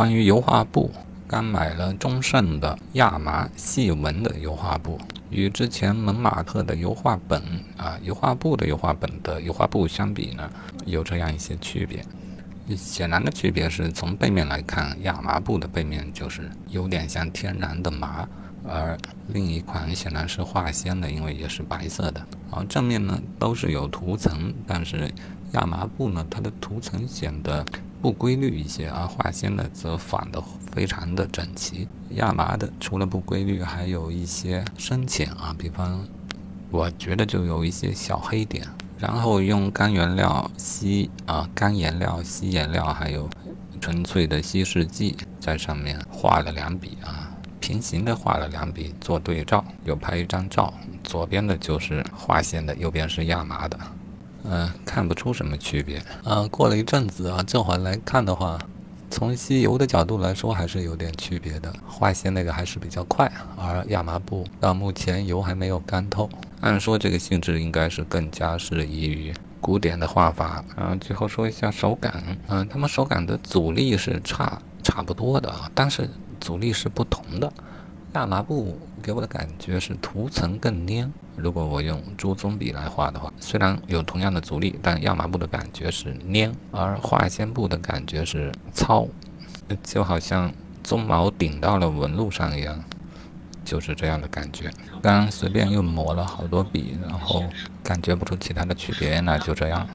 关于油画布，刚买了中盛的亚麻细纹的油画布，与之前蒙马特的油画本啊油画布的油画本的油画布相比呢，有这样一些区别。显然的区别是从背面来看，亚麻布的背面就是有点像天然的麻，而另一款显然是化纤的，因为也是白色的。而正面呢都是有涂层，但是亚麻布呢它的涂层显得不规律一些，而化纤的则反的非常的整齐。亚麻的除了不规律，还有一些深浅啊，比方我觉得就有一些小黑点。然后用干原料吸啊，干颜料吸颜料，还有纯粹的稀释剂在上面画了两笔啊，平行的画了两笔做对照，又拍一张照，左边的就是化纤的，右边是亚麻的，嗯，看不出什么区别。嗯，过了一阵子啊，这会来看的话，从吸油的角度来说还是有点区别的，化纤那个还是比较快，而亚麻布到目前油还没有干透。按说这个性质应该是更加适宜于古典的画法。嗯，最后说一下手感。嗯，他们手感的阻力是差差不多的啊，但是阻力是不同的。亚麻布给我的感觉是涂层更粘。如果我用朱棕笔来画的话，虽然有同样的阻力，但亚麻布的感觉是粘，而化纤布的感觉是糙，就好像鬃毛顶到了纹路上一样。就是这样的感觉。刚随便又抹了好多笔，然后感觉不出其他的区别，那就这样。